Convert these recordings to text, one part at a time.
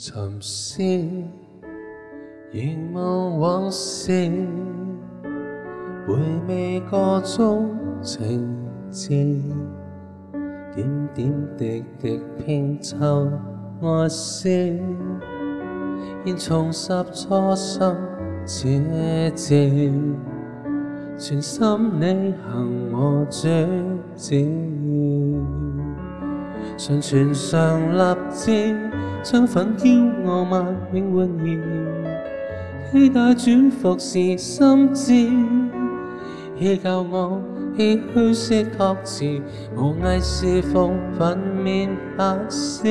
沉思，凝望往事，回味个中情节，点点滴滴拼凑爱思，现重拾初心这节，全心你行我主旨，常存常立志。将粉骄傲慢永换而，期待转服侍心志，亦教我唏嘘识托词，无艺是奉粉面发丝，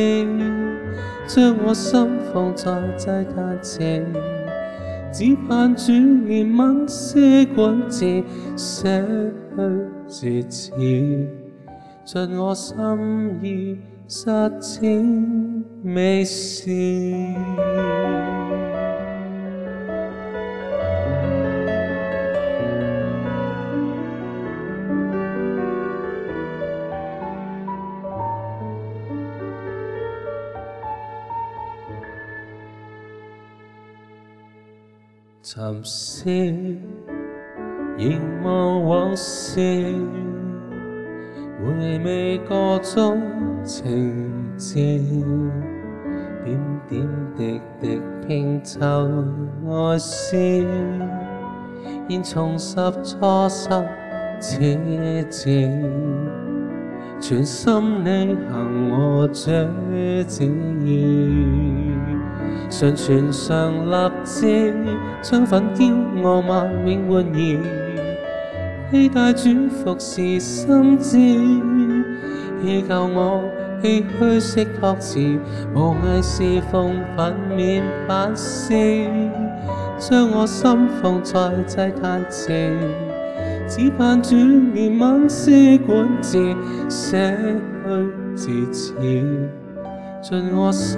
将我心放在祭坛前，只盼主怜悯些滚字，写去字词，尽我心意。实践未是，沉思，凝望往事。回味个中情节，点点滴滴拼凑爱思，现重拾初心切切，全心履行我这旨意，常存常立志，将粉骄傲慢永换而。期待主服侍心志，亦教我唏嘘识托词，无艺侍奉粉面反思，将我心放在祭坛前，只盼主怜悯施管治，写去字词，尽我心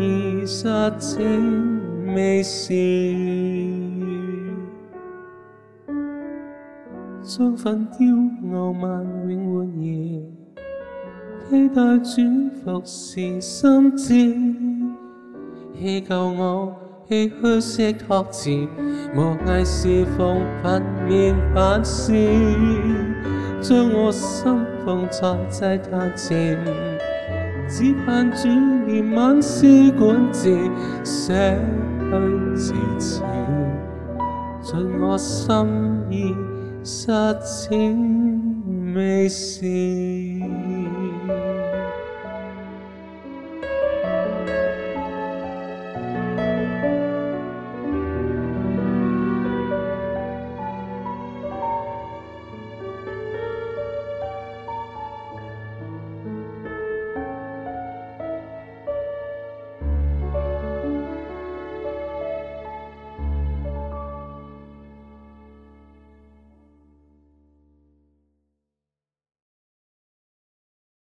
意实践未是。将粉骄傲慢永换而，期待转服侍心志，祈求我唏嘘识托辞，无艺侍奉粉面反思，将我心放在祭坛前，只盼主怜悯施管治，写去字词，尽我心意。实践未是。